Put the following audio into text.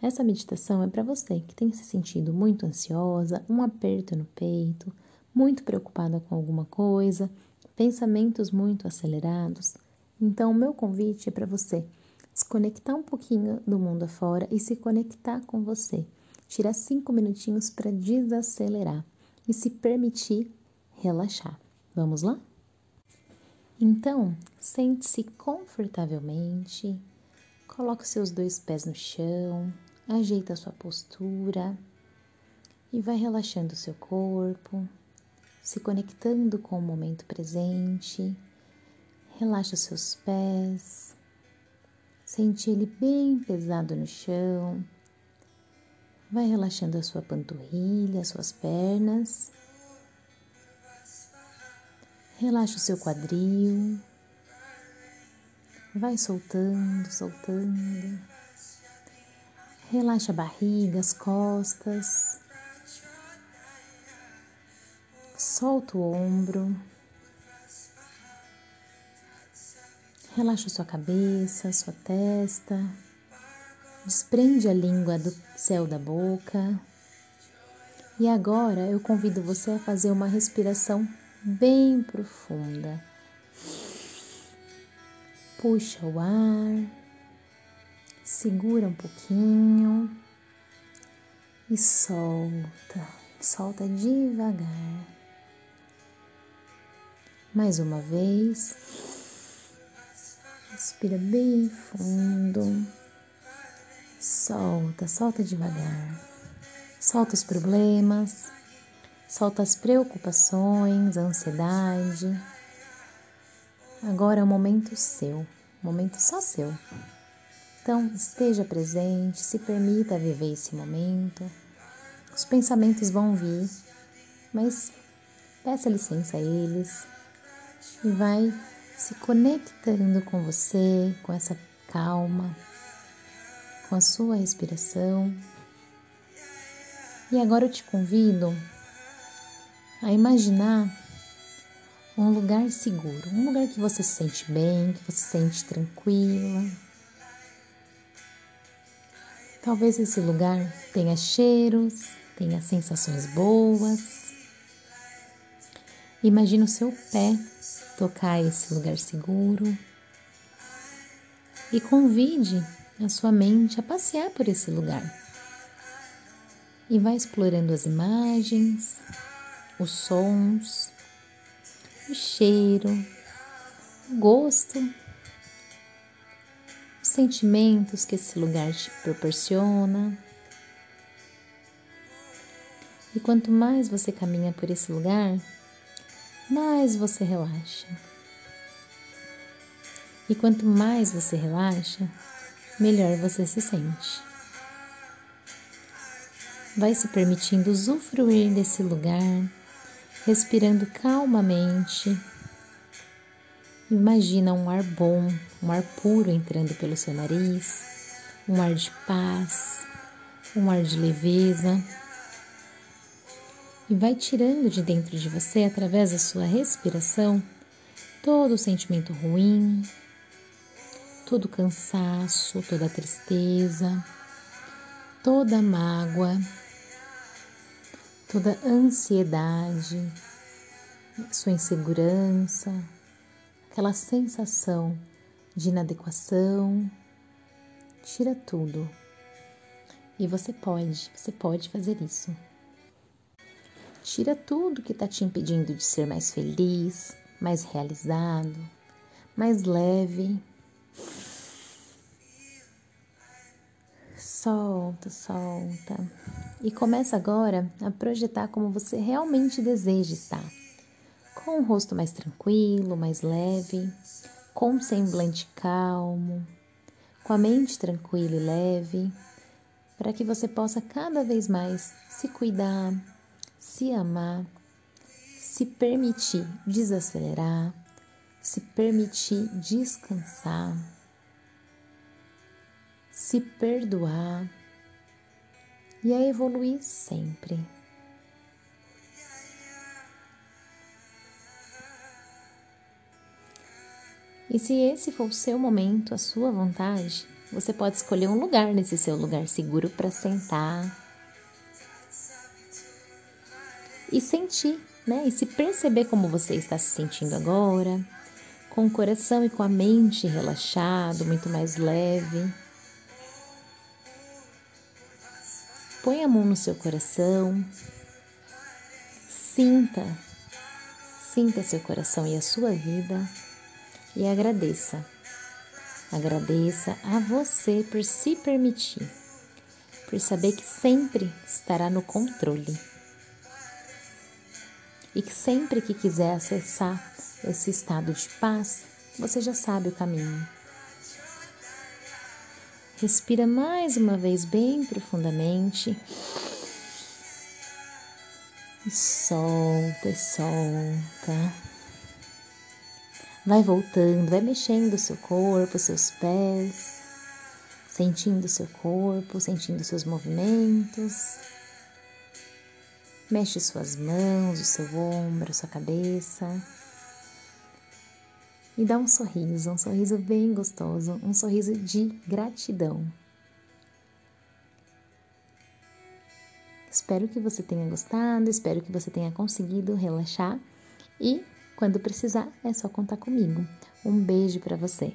Essa meditação é para você que tem se sentido muito ansiosa, um aperto no peito, muito preocupada com alguma coisa, pensamentos muito acelerados. Então, o meu convite é para você desconectar um pouquinho do mundo afora e se conectar com você. Tirar cinco minutinhos para desacelerar e se permitir relaxar. Vamos lá? Então, sente-se confortavelmente, coloque seus dois pés no chão, ajeita sua postura e vai relaxando o seu corpo, se conectando com o momento presente. Relaxa os seus pés, sente ele bem pesado no chão. Vai relaxando a sua panturrilha, as suas pernas. Relaxa o seu quadril. Vai soltando, soltando. Relaxa a barriga, as costas. Solta o ombro. Relaxa sua cabeça, sua testa. Desprende a língua do céu da boca. E agora eu convido você a fazer uma respiração bem profunda. Puxa o ar segura um pouquinho e solta, solta devagar. Mais uma vez, respira bem fundo, solta, solta devagar, solta os problemas, solta as preocupações, a ansiedade. Agora é o momento seu, momento só seu. Então, esteja presente, se permita viver esse momento. Os pensamentos vão vir, mas peça licença a eles e vai se conectando com você, com essa calma, com a sua respiração. E agora eu te convido a imaginar um lugar seguro, um lugar que você se sente bem, que você se sente tranquila Talvez esse lugar tenha cheiros, tenha sensações boas. Imagine o seu pé tocar esse lugar seguro e convide a sua mente a passear por esse lugar. E vai explorando as imagens, os sons, o cheiro, o gosto sentimentos que esse lugar te proporciona. E quanto mais você caminha por esse lugar, mais você relaxa. E quanto mais você relaxa, melhor você se sente. Vai se permitindo usufruir desse lugar, respirando calmamente Imagina um ar bom, um ar puro entrando pelo seu nariz, um ar de paz, um ar de leveza. E vai tirando de dentro de você, através da sua respiração, todo o sentimento ruim, todo o cansaço, toda a tristeza, toda a mágoa, toda a ansiedade, sua insegurança, aquela sensação de inadequação, tira tudo. E você pode, você pode fazer isso. Tira tudo que está te impedindo de ser mais feliz, mais realizado, mais leve. Solta, solta. E começa agora a projetar como você realmente deseja estar com o rosto mais tranquilo, mais leve, com um semblante calmo, com a mente tranquila e leve, para que você possa cada vez mais se cuidar, se amar, se permitir desacelerar, se permitir descansar, se perdoar e a evoluir sempre. E se esse for o seu momento, a sua vontade, Você pode escolher um lugar nesse seu lugar seguro para sentar e sentir, né? E se perceber como você está se sentindo agora, com o coração e com a mente relaxado, muito mais leve. Põe a mão no seu coração, sinta, sinta seu coração e a sua vida e agradeça. Agradeça a você por se permitir, por saber que sempre estará no controle e que sempre que quiser acessar esse estado de paz, você já sabe o caminho. Respira mais uma vez bem profundamente. E solta, e solta. Vai voltando, vai mexendo o seu corpo, seus pés, sentindo o seu corpo, sentindo seus movimentos. Mexe suas mãos, o seu ombro, sua cabeça. E dá um sorriso, um sorriso bem gostoso, um sorriso de gratidão. Espero que você tenha gostado, espero que você tenha conseguido relaxar e quando precisar é só contar comigo. Um beijo para você.